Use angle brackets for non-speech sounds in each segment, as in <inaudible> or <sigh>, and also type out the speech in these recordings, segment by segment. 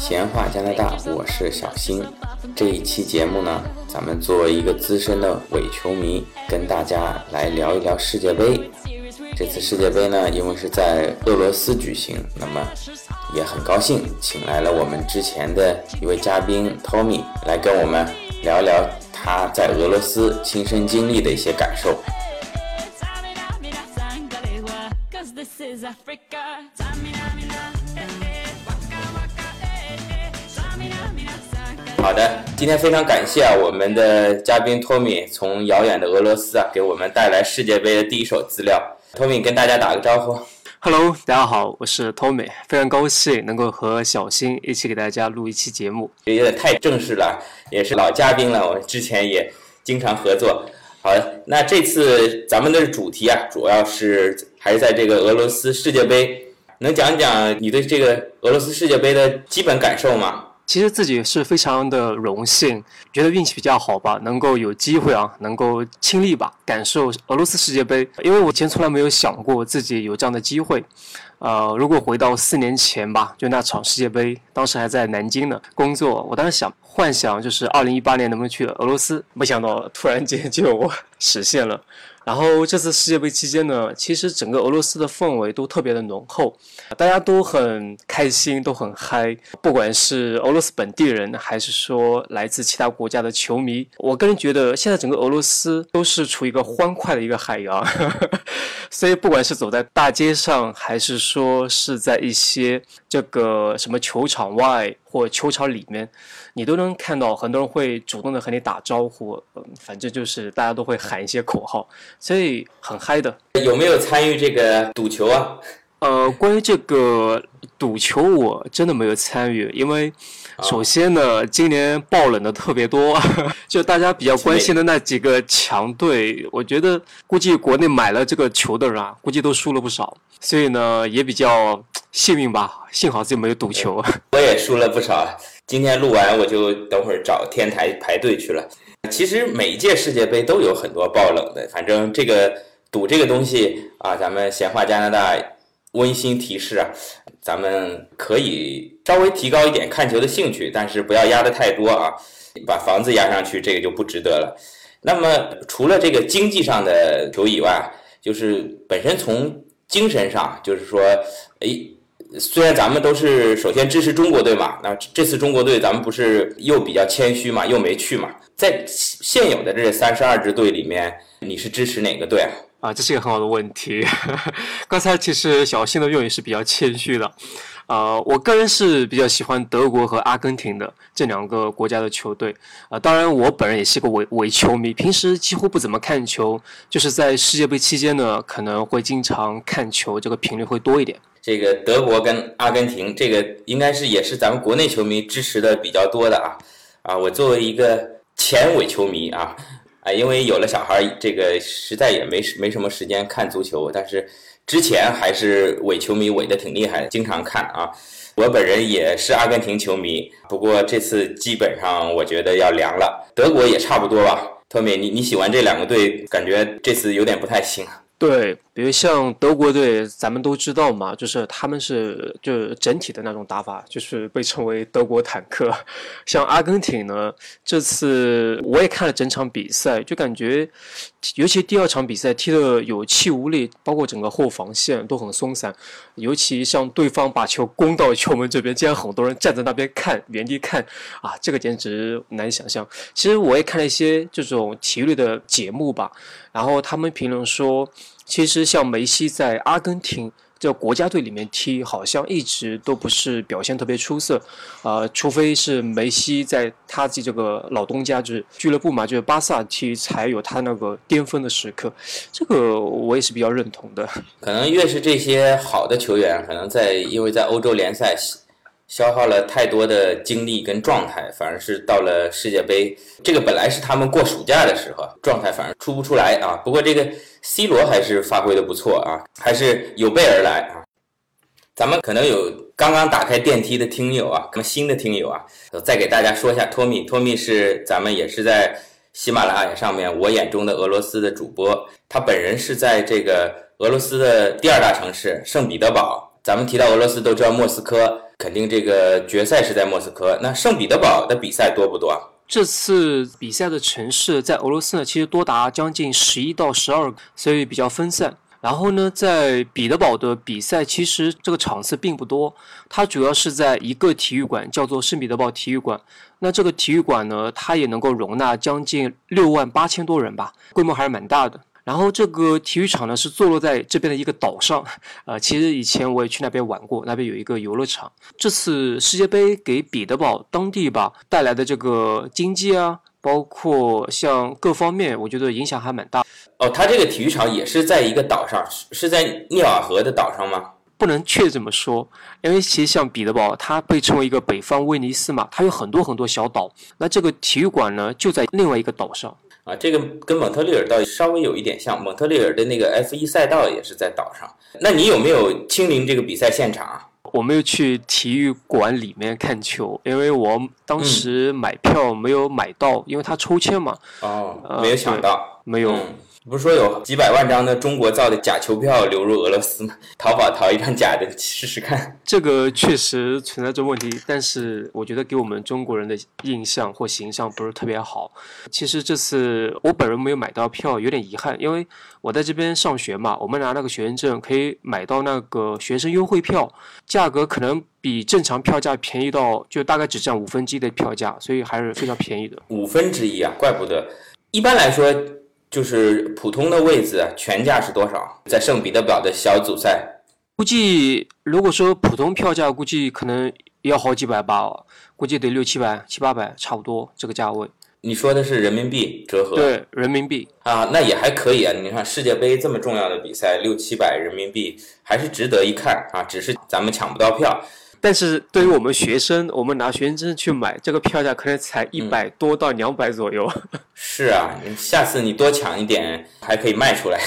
闲话加拿大，我是小新。这一期节目呢，咱们作为一个资深的伪球迷，跟大家来聊一聊世界杯。这次世界杯呢，因为是在俄罗斯举行，那么也很高兴，请来了我们之前的一位嘉宾 Tommy 来跟我们聊聊他在俄罗斯亲身经历的一些感受。好的，今天非常感谢啊，我们的嘉宾托米从遥远的俄罗斯啊，给我们带来世界杯的第一手资料。托米跟大家打个招呼。Hello，大家好，我是托米，非常高兴能够和小新一起给大家录一期节目。有点太正式了，也是老嘉宾了，我们之前也经常合作。好的，那这次咱们的主题啊，主要是还是在这个俄罗斯世界杯，能讲讲你对这个俄罗斯世界杯的基本感受吗？其实自己是非常的荣幸，觉得运气比较好吧，能够有机会啊，能够亲历吧，感受俄罗斯世界杯。因为我以前从来没有想过自己有这样的机会。呃，如果回到四年前吧，就那场世界杯，当时还在南京呢工作，我当时想幻想就是二零一八年能不能去俄罗斯，没想到突然间就实现了。然后这次世界杯期间呢，其实整个俄罗斯的氛围都特别的浓厚，大家都很开心，都很嗨。不管是俄罗斯本地人，还是说来自其他国家的球迷，我个人觉得现在整个俄罗斯都是处于一个欢快的一个海洋。<laughs> 所以不管是走在大街上，还是说是在一些这个什么球场外或球场里面。你都能看到很多人会主动的和你打招呼，嗯，反正就是大家都会喊一些口号，所以很嗨的。有没有参与这个赌球啊？呃，关于这个赌球，我真的没有参与，因为首先呢，今年爆冷的特别多，<laughs> 就大家比较关心的那几个强队，我觉得估计国内买了这个球的人啊，估计都输了不少，所以呢，也比较幸运吧，幸好自己没有赌球。我也输了不少。今天录完，我就等会儿找天台排队去了。其实每一届世界杯都有很多爆冷的，反正这个赌这个东西啊，咱们闲话加拿大温馨提示啊，咱们可以稍微提高一点看球的兴趣，但是不要压的太多啊，把房子压上去，这个就不值得了。那么除了这个经济上的球以外，就是本身从精神上，就是说，哎。虽然咱们都是首先支持中国队嘛，那这次中国队咱们不是又比较谦虚嘛，又没去嘛。在现有的这三十二支队里面，你是支持哪个队啊？啊，这是一个很好的问题。<laughs> 刚才其实小新的用语是比较谦虚的。呃，我个人是比较喜欢德国和阿根廷的这两个国家的球队。啊，当然我本人也是个伪伪球迷，平时几乎不怎么看球，就是在世界杯期间呢，可能会经常看球，这个频率会多一点。这个德国跟阿根廷，这个应该是也是咱们国内球迷支持的比较多的啊啊！我作为一个前伪球迷啊啊，因为有了小孩，这个实在也没没什么时间看足球，但是之前还是伪球迷伪的挺厉害的，经常看啊。我本人也是阿根廷球迷，不过这次基本上我觉得要凉了。德国也差不多吧，特米你你喜欢这两个队，感觉这次有点不太行。对，比如像德国队，咱们都知道嘛，就是他们是就是整体的那种打法，就是被称为德国坦克。<laughs> 像阿根廷呢，这次我也看了整场比赛，就感觉，尤其第二场比赛踢得有气无力，包括整个后防线都很松散。尤其像对方把球攻到球门这边，竟然很多人站在那边看，原地看，啊，这个简直难以想象。其实我也看了一些这种体育类的节目吧。然后他们评论说，其实像梅西在阿根廷这国家队里面踢，好像一直都不是表现特别出色，呃，除非是梅西在他自己这个老东家，就是俱乐部嘛，就是巴萨踢，才有他那个巅峰的时刻。这个我也是比较认同的。可能越是这些好的球员，可能在因为在欧洲联赛。消耗了太多的精力跟状态，反而是到了世界杯，这个本来是他们过暑假的时候，状态反而出不出来啊。不过这个 C 罗还是发挥的不错啊，还是有备而来啊。咱们可能有刚刚打开电梯的听友啊，可能新的听友啊，再给大家说一下，托米，托米是咱们也是在喜马拉雅上面我眼中的俄罗斯的主播，他本人是在这个俄罗斯的第二大城市圣彼得堡。咱们提到俄罗斯都知道莫斯科，肯定这个决赛是在莫斯科。那圣彼得堡的比赛多不多？这次比赛的城市在俄罗斯呢，其实多达将近十一到十二个，所以比较分散。然后呢，在彼得堡的比赛其实这个场次并不多，它主要是在一个体育馆，叫做圣彼得堡体育馆。那这个体育馆呢，它也能够容纳将近六万八千多人吧，规模还是蛮大的。然后这个体育场呢是坐落在这边的一个岛上，呃，其实以前我也去那边玩过，那边有一个游乐场。这次世界杯给彼得堡当地吧带来的这个经济啊。包括像各方面，我觉得影响还蛮大。哦，它这个体育场也是在一个岛上，是在涅瓦河的岛上吗？不能确这么说，因为其实像彼得堡，它被称为一个北方威尼斯嘛，它有很多很多小岛。那这个体育馆呢，就在另外一个岛上。啊，这个跟蒙特利尔倒稍微有一点像，蒙特利尔的那个 F 一赛道也是在岛上。那你有没有亲临这个比赛现场啊？我没有去体育馆里面看球，因为我当时买票没有买到，因为他抽签嘛。哦，没有抢到，没有。不是说有几百万张的中国造的假球票流入俄罗斯吗？淘宝淘一张假的试试看。这个确实存在这问题，但是我觉得给我们中国人的印象或形象不是特别好。其实这次我本人没有买到票，有点遗憾，因为我在这边上学嘛，我们拿那个学生证可以买到那个学生优惠票，价格可能比正常票价便宜到就大概只占五分之一的票价，所以还是非常便宜的。五分之一啊，怪不得。一般来说。就是普通的位子全价是多少？在圣彼得堡的小组赛，估计如果说普通票价，估计可能要好几百吧，估计得六七百、七八百，差不多这个价位。你说的是人民币折合？对，人民币啊，那也还可以啊。你看世界杯这么重要的比赛，六七百人民币还是值得一看啊。只是咱们抢不到票。但是对于我们学生，我们拿学生证去买，这个票价可能才一百多到两百左右。<laughs> 是啊，下次你多抢一点，还可以卖出来。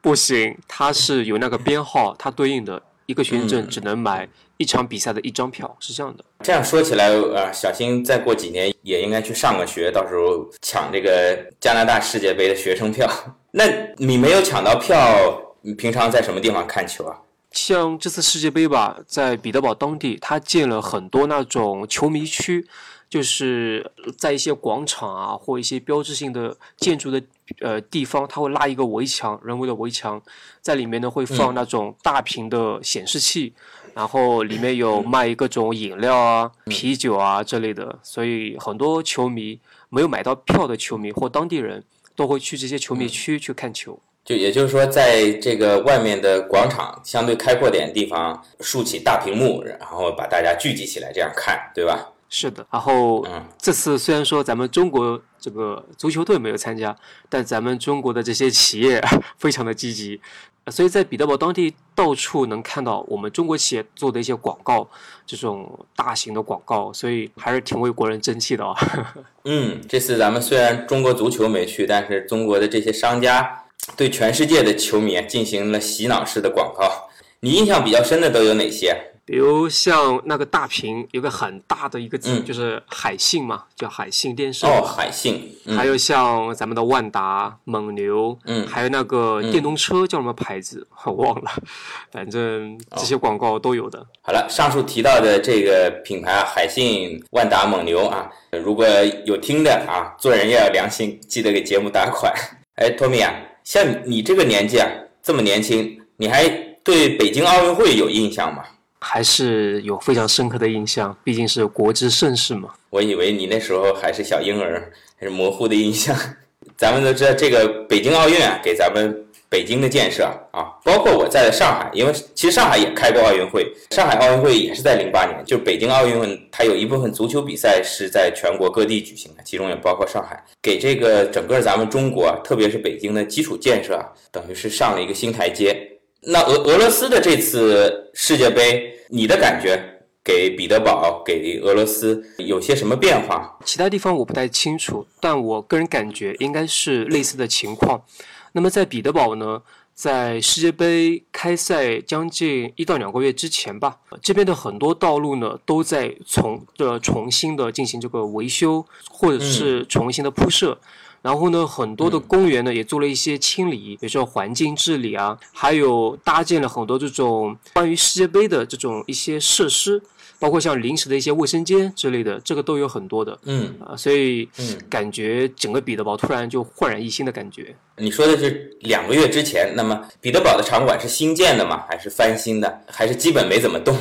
不行，它是有那个编号，它对应的一个学生证只能买一场比赛的一张票，是这样的。这样说起来，呃，小新再过几年也应该去上个学，到时候抢这个加拿大世界杯的学生票。那你没有抢到票，你平常在什么地方看球啊？像这次世界杯吧，在彼得堡当地，他建了很多那种球迷区，就是在一些广场啊或一些标志性的建筑的呃地方，他会拉一个围墙，人为的围墙，在里面呢会放那种大屏的显示器，然后里面有卖各种饮料啊、啤酒啊之类的，所以很多球迷没有买到票的球迷或当地人都会去这些球迷区去看球。就也就是说，在这个外面的广场相对开阔点的地方竖起大屏幕，然后把大家聚集起来这样看，对吧？是的。然后，嗯，这次虽然说咱们中国这个足球队没有参加，但咱们中国的这些企业 <laughs> 非常的积极，所以在彼得堡当地到处能看到我们中国企业做的一些广告，这种大型的广告，所以还是挺为国人争气的啊。<laughs> 嗯，这次咱们虽然中国足球没去，但是中国的这些商家。对全世界的球迷进行了洗脑式的广告，你印象比较深的都有哪些？比如像那个大屏有个很大的一个字，就是海信嘛，叫海信电视。哦，海信。还有像咱们的万达、蒙牛，嗯，还有那个电动车叫什么牌子？我忘了，<laughs> 反正这些广告都有的。好了，上述提到的这个品牌啊，海信、万达、蒙牛啊，如果有听的啊，做人要有良心，记得给节目打款。<laughs> 哎，托米啊。像你这个年纪啊，这么年轻，你还对北京奥运会有印象吗？还是有非常深刻的印象，毕竟是国之盛世嘛。我以为你那时候还是小婴儿，还是模糊的印象。<laughs> 咱们都知道，这个北京奥运啊，给咱们。北京的建设啊，包括我在上海，因为其实上海也开过奥运会，上海奥运会也是在零八年。就北京奥运会，它有一部分足球比赛是在全国各地举行的，其中也包括上海，给这个整个咱们中国，特别是北京的基础建设啊，等于是上了一个新台阶。那俄俄罗斯的这次世界杯，你的感觉给彼得堡、给俄罗斯有些什么变化？其他地方我不太清楚，但我个人感觉应该是类似的情况。那么在彼得堡呢，在世界杯开赛将近一到两个月之前吧，这边的很多道路呢都在重的重新的进行这个维修，或者是重新的铺设。然后呢，很多的公园呢也做了一些清理，比如说环境治理啊，还有搭建了很多这种关于世界杯的这种一些设施，包括像临时的一些卫生间之类的，这个都有很多的。嗯啊，所以嗯，感觉整个彼得堡突然就焕然一新的感觉。你说的是两个月之前，那么彼得堡的场馆是新建的吗？还是翻新的？还是基本没怎么动？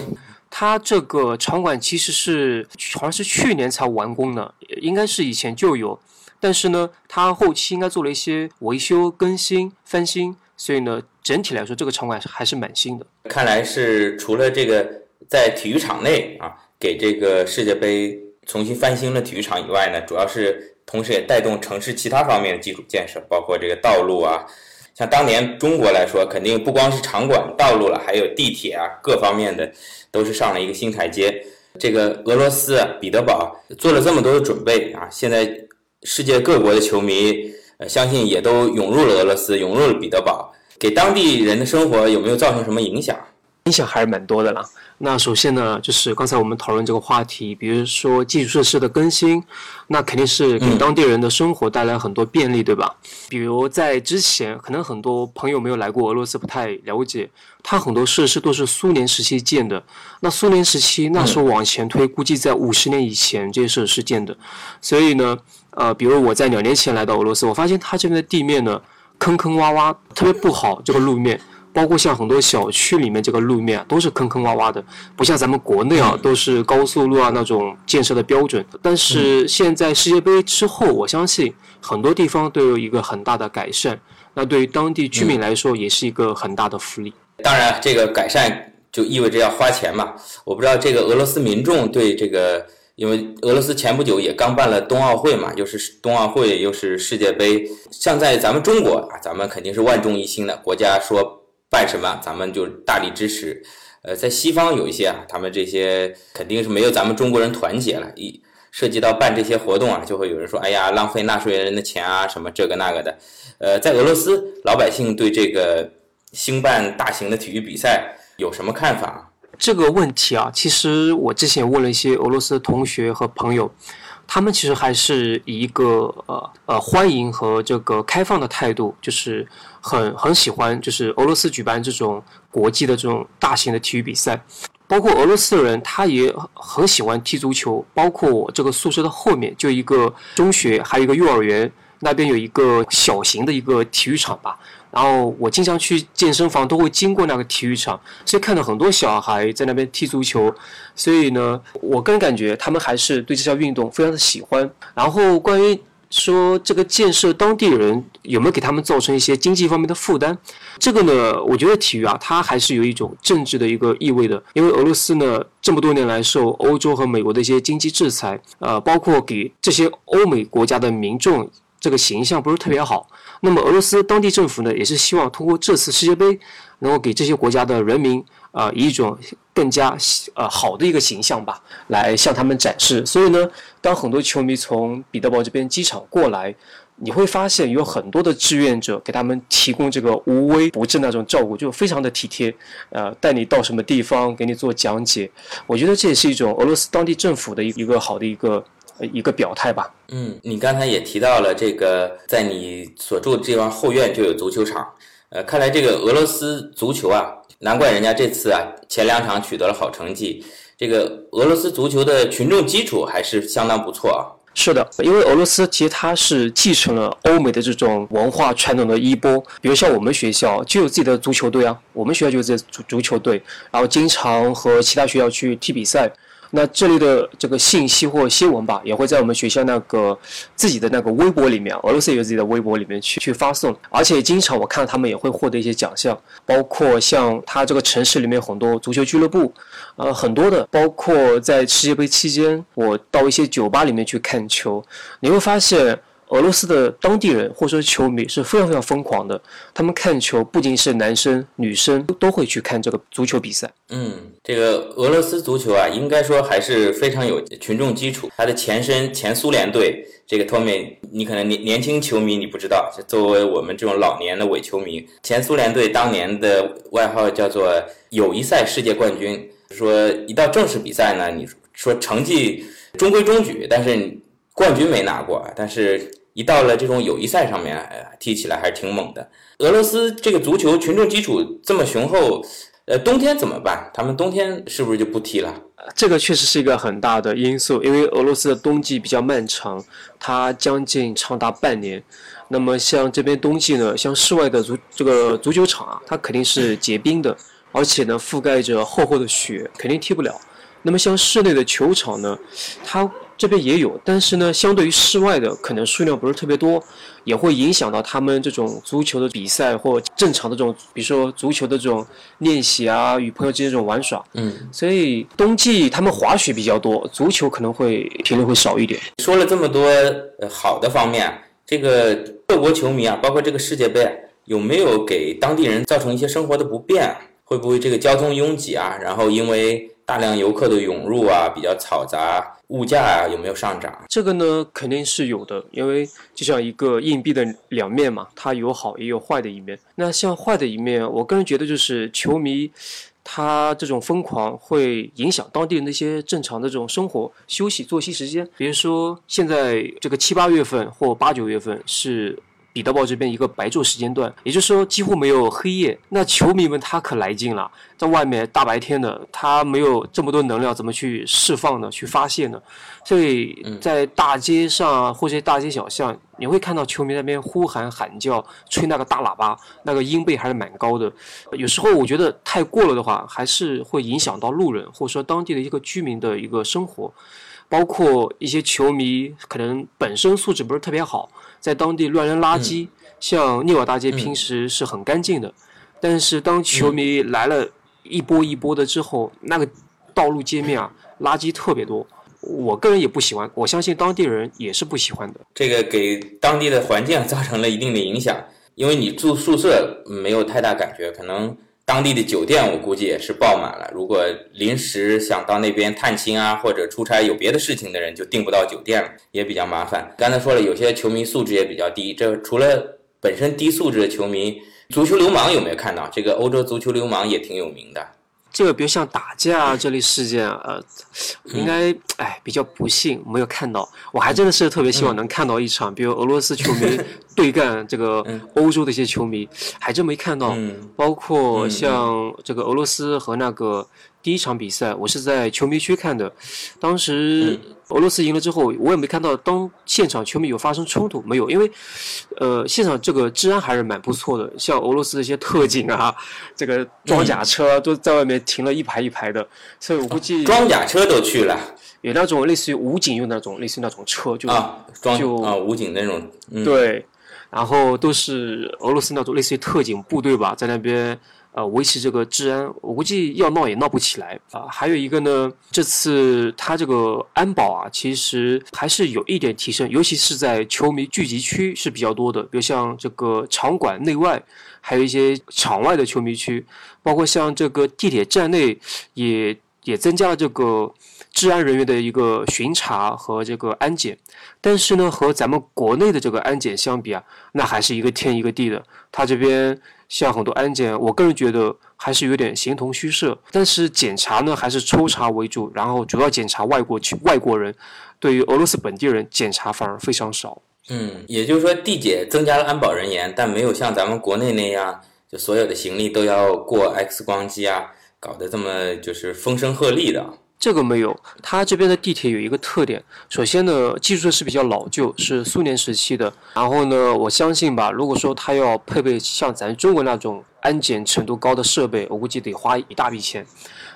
它这个场馆其实是好像是去年才完工的，应该是以前就有，但是呢，它后期应该做了一些维修、更新、翻新，所以呢，整体来说这个场馆还是蛮新的。看来是除了这个在体育场内啊，给这个世界杯重新翻新了体育场以外呢，主要是同时也带动城市其他方面的基础建设，包括这个道路啊。像当年中国来说，肯定不光是场馆、道路了，还有地铁啊，各方面的都是上了一个新台阶。这个俄罗斯，彼得堡做了这么多的准备啊，现在世界各国的球迷，相信也都涌入了俄罗斯，涌入了彼得堡，给当地人的生活有没有造成什么影响？影响还是蛮多的啦。那首先呢，就是刚才我们讨论这个话题，比如说基础设施的更新，那肯定是给当地人的生活带来很多便利，对吧？比如在之前，可能很多朋友没有来过俄罗斯，不太了解，它很多设施都是苏联时期建的。那苏联时期那时候往前推，估计在五十年以前这些设施建的。所以呢，呃，比如我在两年前来到俄罗斯，我发现它这边的地面呢坑坑洼洼，特别不好，这个路面。包括像很多小区里面这个路面啊，都是坑坑洼洼的，不像咱们国内啊，都是高速路啊那种建设的标准。但是现在世界杯之后，我相信很多地方都有一个很大的改善，那对于当地居民来说也是一个很大的福利。当然，这个改善就意味着要花钱嘛。我不知道这个俄罗斯民众对这个，因为俄罗斯前不久也刚办了冬奥会嘛，又是冬奥会又是世界杯，像在咱们中国啊，咱们肯定是万众一心的，国家说。办什么，咱们就大力支持。呃，在西方有一些啊，他们这些肯定是没有咱们中国人团结了。一涉及到办这些活动啊，就会有人说：“哎呀，浪费纳税人的钱啊，什么这个那个的。”呃，在俄罗斯，老百姓对这个兴办大型的体育比赛有什么看法？这个问题啊，其实我之前问了一些俄罗斯同学和朋友。他们其实还是以一个呃呃欢迎和这个开放的态度，就是很很喜欢，就是俄罗斯举办这种国际的这种大型的体育比赛。包括俄罗斯的人，他也很喜欢踢足球。包括我这个宿舍的后面就一个中学，还有一个幼儿园，那边有一个小型的一个体育场吧。然后我经常去健身房，都会经过那个体育场，所以看到很多小孩在那边踢足球。所以呢，我个人感觉他们还是对这项运动非常的喜欢。然后关于说这个建设当地人有没有给他们造成一些经济方面的负担，这个呢，我觉得体育啊，它还是有一种政治的一个意味的。因为俄罗斯呢，这么多年来受欧洲和美国的一些经济制裁，呃，包括给这些欧美国家的民众这个形象不是特别好。那么俄罗斯当地政府呢，也是希望通过这次世界杯，能够给这些国家的人民啊，以一种更加呃好的一个形象吧，来向他们展示。所以呢，当很多球迷从彼得堡这边机场过来，你会发现有很多的志愿者给他们提供这个无微不至那种照顾，就非常的体贴，呃，带你到什么地方，给你做讲解。我觉得这也是一种俄罗斯当地政府的一一个好的一个。一个表态吧。嗯，你刚才也提到了这个，在你所住的地方后院就有足球场。呃，看来这个俄罗斯足球啊，难怪人家这次啊前两场取得了好成绩。这个俄罗斯足球的群众基础还是相当不错啊。是的，因为俄罗斯其实它是继承了欧美的这种文化传统的衣钵，比如像我们学校就有自己的足球队啊，我们学校就有这足足球队，然后经常和其他学校去踢比赛。那这里的这个信息或新闻吧，也会在我们学校那个自己的那个微博里面，俄罗斯有自己的微博里面去去发送，而且经常我看到他们也会获得一些奖项，包括像他这个城市里面很多足球俱乐部，呃，很多的，包括在世界杯期间，我到一些酒吧里面去看球，你会发现。俄罗斯的当地人或者说球迷是非常非常疯狂的，他们看球不仅是男生女生都会去看这个足球比赛。嗯，这个俄罗斯足球啊，应该说还是非常有群众基础。它的前身前苏联队，这个 Tommy，你可能年年轻球迷你不知道，作为我们这种老年的伪球迷，前苏联队当年的外号叫做友谊赛世界冠军。说一到正式比赛呢，你说成绩中规中矩，但是冠军没拿过，但是。一到了这种友谊赛上面，踢起来还是挺猛的。俄罗斯这个足球群众基础这么雄厚，呃，冬天怎么办？他们冬天是不是就不踢了？这个确实是一个很大的因素，因为俄罗斯的冬季比较漫长，它将近长达半年。那么像这边冬季呢，像室外的足这个足球场啊，它肯定是结冰的，而且呢覆盖着厚厚的雪，肯定踢不了。那么像室内的球场呢，它这边也有，但是呢，相对于室外的，可能数量不是特别多，也会影响到他们这种足球的比赛或正常的这种，比如说足球的这种练习啊，与朋友之间这种玩耍。嗯，所以冬季他们滑雪比较多，足球可能会频率会少一点。说了这么多呃好的方面，这个各国球迷啊，包括这个世界杯，有没有给当地人造成一些生活的不便？会不会这个交通拥挤啊？然后因为大量游客的涌入啊，比较嘈杂，物价啊有没有上涨？这个呢肯定是有的，因为就像一个硬币的两面嘛，它有好也有坏的一面。那像坏的一面，我个人觉得就是球迷他这种疯狂会影响当地人的一些正常的这种生活、休息、作息时间。比如说现在这个七八月份或八九月份是。彼得堡这边一个白昼时间段，也就是说几乎没有黑夜。那球迷们他可来劲了，在外面大白天的，他没有这么多能量，怎么去释放呢？去发泄呢？所以在大街上或者大街小巷，你会看到球迷那边呼喊喊叫，吹那个大喇叭，那个音贝还是蛮高的。有时候我觉得太过了的话，还是会影响到路人或者说当地的一个居民的一个生活。包括一些球迷可能本身素质不是特别好，在当地乱扔垃圾。像涅瓦大街平时是很干净的，但是当球迷来了一波一波的之后，那个道路街面啊，垃圾特别多。我个人也不喜欢，我相信当地人也是不喜欢的。这个给当地的环境造成了一定的影响，因为你住宿舍没有太大感觉，可能。当地的酒店我估计也是爆满了。如果临时想到那边探亲啊，或者出差有别的事情的人，就订不到酒店了，也比较麻烦。刚才说了，有些球迷素质也比较低。这除了本身低素质的球迷，足球流氓有没有看到？这个欧洲足球流氓也挺有名的。这个比如像打架这类事件，呃，应该哎比较不幸没有看到。我还真的是特别希望能看到一场，比如俄罗斯球迷对干这个欧洲的一些球迷，还真没看到。包括像这个俄罗斯和那个。第一场比赛我是在球迷区看的，当时俄罗斯赢了之后，我也没看到当现场球迷有发生冲突，没有，因为，呃，现场这个治安还是蛮不错的，像俄罗斯的一些特警啊，<laughs> 这个装甲车都在外面停了一排一排的，所以我估计装甲车都去了，有那种类似于武警用那种类似于那种车，就啊，就啊武警那种，对，然后都是俄罗斯那种类似于特警部队吧，在那边。呃，维持这个治安，我估计要闹也闹不起来啊。还有一个呢，这次他这个安保啊，其实还是有一点提升，尤其是在球迷聚集区是比较多的，比如像这个场馆内外，还有一些场外的球迷区，包括像这个地铁站内也也增加了这个治安人员的一个巡查和这个安检。但是呢，和咱们国内的这个安检相比啊，那还是一个天一个地的。他这边。像很多安检，我个人觉得还是有点形同虚设。但是检查呢，还是抽查为主，然后主要检查外国去外国人，对于俄罗斯本地人检查反而非常少。嗯，也就是说，地检增加了安保人员，但没有像咱们国内那样，就所有的行李都要过 X 光机啊，搞得这么就是风声鹤唳的。这个没有，它这边的地铁有一个特点。首先呢，基础设施比较老旧，是苏联时期的。然后呢，我相信吧，如果说它要配备像咱中国那种安检程度高的设备，我估计得花一大笔钱。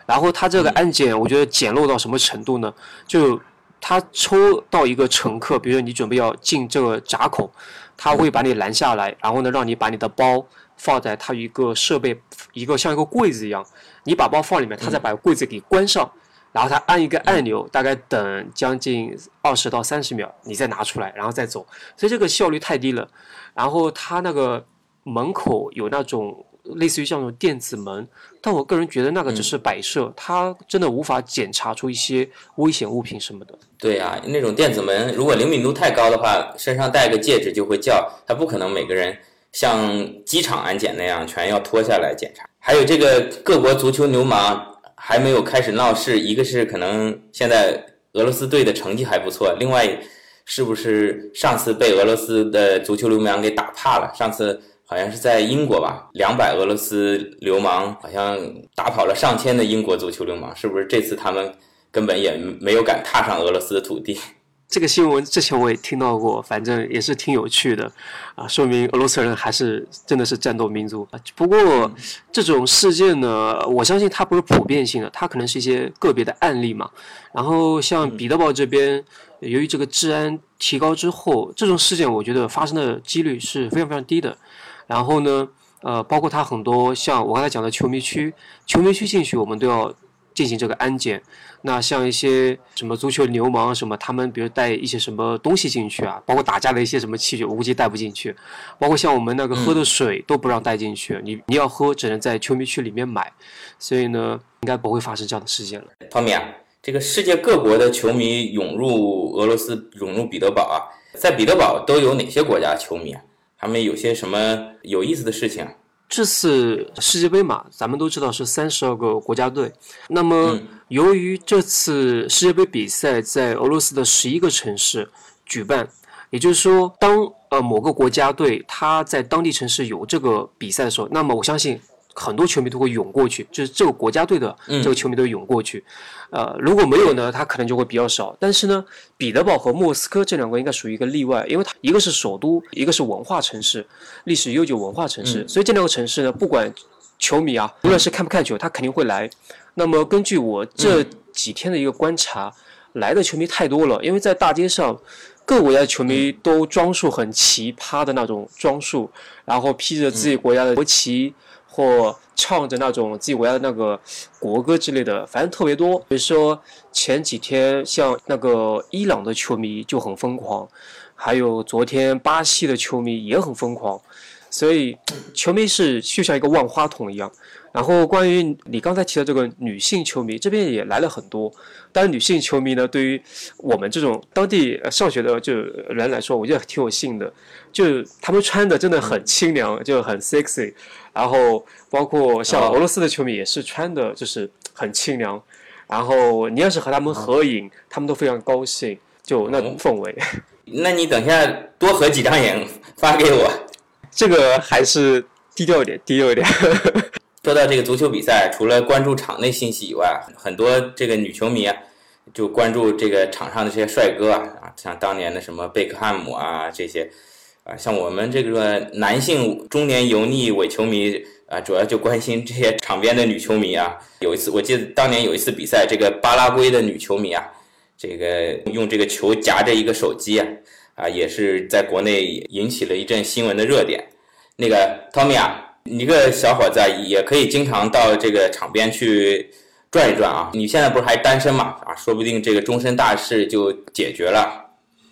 然后它这个安检，我觉得简陋到什么程度呢？就他抽到一个乘客，比如说你准备要进这个闸口，他会把你拦下来，然后呢，让你把你的包放在他一个设备，一个像一个柜子一样，你把包放里面，他再把柜子给关上。然后他按一个按钮，大概等将近二十到三十秒，你再拿出来，然后再走，所以这个效率太低了。然后他那个门口有那种类似于像那种电子门，但我个人觉得那个只是摆设，它真的无法检查出一些危险物品什么的。对啊，那种电子门如果灵敏度太高的话，身上戴个戒指就会叫，他不可能每个人像机场安检那样全要脱下来检查。还有这个各国足球流氓。还没有开始闹事，一个是可能现在俄罗斯队的成绩还不错，另外是不是上次被俄罗斯的足球流氓给打怕了？上次好像是在英国吧，两百俄罗斯流氓好像打跑了上千的英国足球流氓，是不是这次他们根本也没有敢踏上俄罗斯的土地？这个新闻之前我也听到过，反正也是挺有趣的，啊，说明俄罗斯人还是真的是战斗民族啊。不过这种事件呢，我相信它不是普遍性的，它可能是一些个别的案例嘛。然后像彼得堡这边，由于这个治安提高之后，这种事件我觉得发生的几率是非常非常低的。然后呢，呃，包括它很多像我刚才讲的球迷区，球迷区进去我们都要。进行这个安检，那像一些什么足球流氓什么，他们比如带一些什么东西进去啊，包括打架的一些什么器具，我估计带不进去。包括像我们那个喝的水都不让带进去，你你要喝只能在球迷区里面买，所以呢，应该不会发生这样的事件了。汤米啊，这个世界各国的球迷涌入俄罗斯，涌入彼得堡啊，在彼得堡都有哪些国家球迷啊？他们有些什么有意思的事情？这次世界杯嘛，咱们都知道是三十二个国家队。那么，由于这次世界杯比赛在俄罗斯的十一个城市举办，也就是说，当呃某个国家队他在当地城市有这个比赛的时候，那么我相信。很多球迷都会涌过去，就是这个国家队的这个球迷都涌过去。呃，如果没有呢，他可能就会比较少。但是呢，彼得堡和莫斯科这两个应该属于一个例外，因为它一个是首都，一个是文化城市，历史悠久文化城市，所以这两个城市呢，不管球迷啊，无论是看不看球，他肯定会来。那么根据我这几天的一个观察，来的球迷太多了，因为在大街上，各国家的球迷都装束很奇葩的那种装束，然后披着自己国家的国旗。或唱着那种自己国家的那个国歌之类的，反正特别多。比如说前几天，像那个伊朗的球迷就很疯狂，还有昨天巴西的球迷也很疯狂，所以球迷是就像一个万花筒一样。然后关于你刚才提的这个女性球迷，这边也来了很多。当然，女性球迷呢，对于我们这种当地上学的就人来说，我觉得挺有幸的，就他们穿的真的很清凉，就很 sexy。然后包括像俄罗斯的球迷也是穿的，就是很清凉。然后你要是和他们合影，他们都非常高兴，就那种氛围。<laughs> 那你等下多合几张影发给我。这个还是低调一点，低调一点。<laughs> 说到这个足球比赛，除了关注场内信息以外，很多这个女球迷啊，就关注这个场上的这些帅哥啊，啊，像当年的什么贝克汉姆啊这些，啊，像我们这个男性中年油腻伪球迷啊，主要就关心这些场边的女球迷啊。有一次，我记得当年有一次比赛，这个巴拉圭的女球迷啊，这个用这个球夹着一个手机啊，啊，也是在国内引起了一阵新闻的热点。那个 Tommy 啊。你一个小伙子也可以经常到这个场边去转一转啊！你现在不是还单身嘛？啊，说不定这个终身大事就解决了。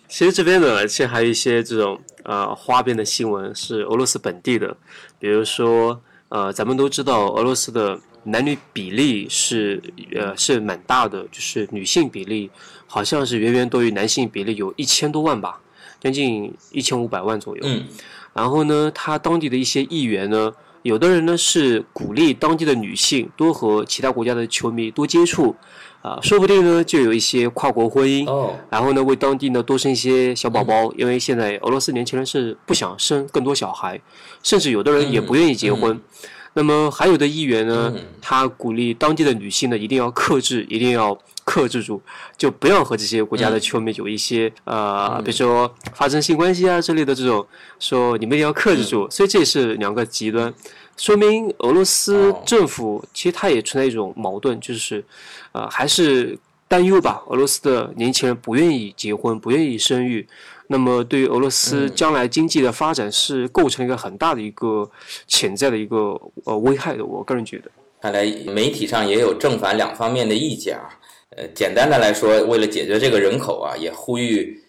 其实这边呢，其实还有一些这种呃花边的新闻是俄罗斯本地的，比如说呃，咱们都知道俄罗斯的男女比例是呃是蛮大的，就是女性比例好像是远远多于男性比例有一千多万吧，将近一千五百万左右。嗯。然后呢，他当地的一些议员呢。有的人呢是鼓励当地的女性多和其他国家的球迷多接触，啊，说不定呢就有一些跨国婚姻，哦然后呢为当地呢多生一些小宝宝，因为现在俄罗斯年轻人是不想生更多小孩，甚至有的人也不愿意结婚。那么还有的议员呢，他鼓励当地的女性呢一定要克制，一定要。克制住，就不要和这些国家的球迷有一些呃，比如说发生性关系啊之类的这种，说你们一定要克制住。所以这是两个极端，说明俄罗斯政府其实它也存在一种矛盾，就是呃还是担忧吧。俄罗斯的年轻人不愿意结婚，不愿意生育，那么对于俄罗斯将来经济的发展是构成一个很大的一个潜在的一个呃危害的。我个人觉得，看来媒体上也有正反两方面的意见啊。呃，简单的来说，为了解决这个人口啊，也呼吁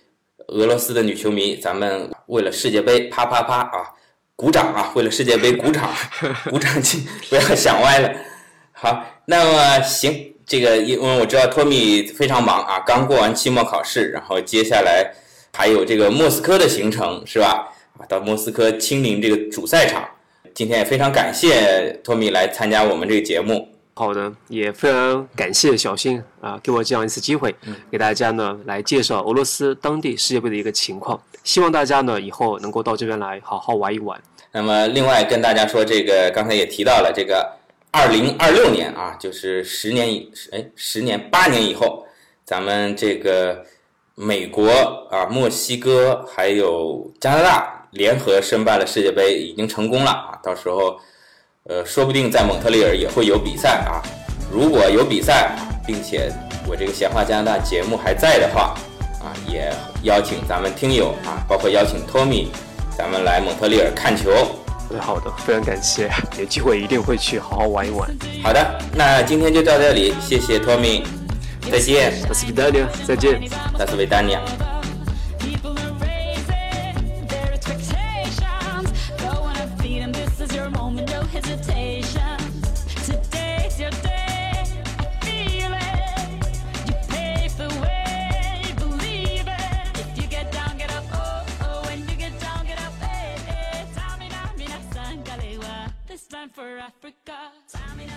俄罗斯的女球迷，咱们为了世界杯啪啪啪啊，鼓掌啊！为了世界杯鼓掌，<laughs> 鼓掌起，不要想歪了。好，那么行，这个因为我知道托米非常忙啊，刚过完期末考试，然后接下来还有这个莫斯科的行程是吧？啊，到莫斯科亲临这个主赛场。今天也非常感谢托米来参加我们这个节目。好的，也非常感谢小新啊，给我这样一次机会，给大家呢来介绍俄罗斯当地世界杯的一个情况。希望大家呢以后能够到这边来好好玩一玩。那么，另外跟大家说，这个刚才也提到了，这个二零二六年啊，就是十年以哎十年八年以后，咱们这个美国啊、墨西哥还有加拿大联合申办了世界杯，已经成功了啊，到时候。呃，说不定在蒙特利尔也会有比赛啊！如果有比赛，并且我这个闲话加拿大节目还在的话，啊，也邀请咱们听友啊，包括邀请托米，咱们来蒙特利尔看球。好的，非常感谢，有机会一定会去好好玩一玩。好的，那今天就到这里，谢谢托米，再见。达斯维达尼亚，再见。达斯维达尼亚。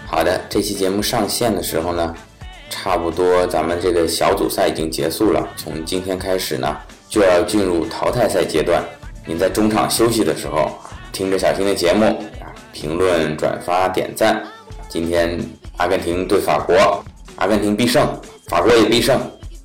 好的，这期节目上线的时候呢，差不多咱们这个小组赛已经结束了。从今天开始呢，就要进入淘汰赛阶段。您在中场休息的时候，听着小新的节目啊，评论、转发、点赞。今天阿根廷对法国，阿根廷必胜，法国也必胜。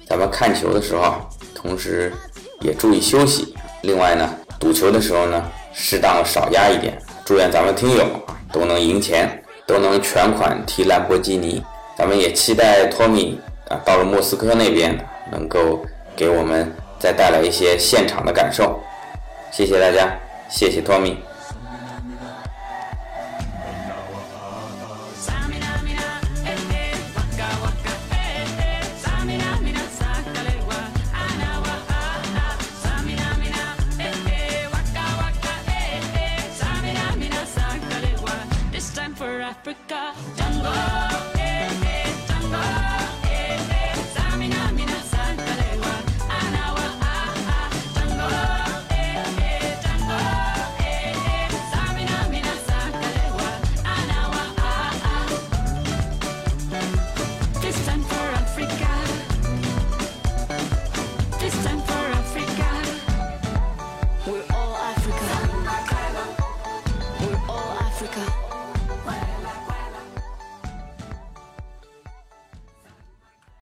咱们看球的时候，同时也注意休息。另外呢，赌球的时候呢，适当少压一点。祝愿咱们听友都能赢钱。都能全款提兰博基尼，咱们也期待托米啊到了莫斯科那边能够给我们再带来一些现场的感受。谢谢大家，谢谢托米。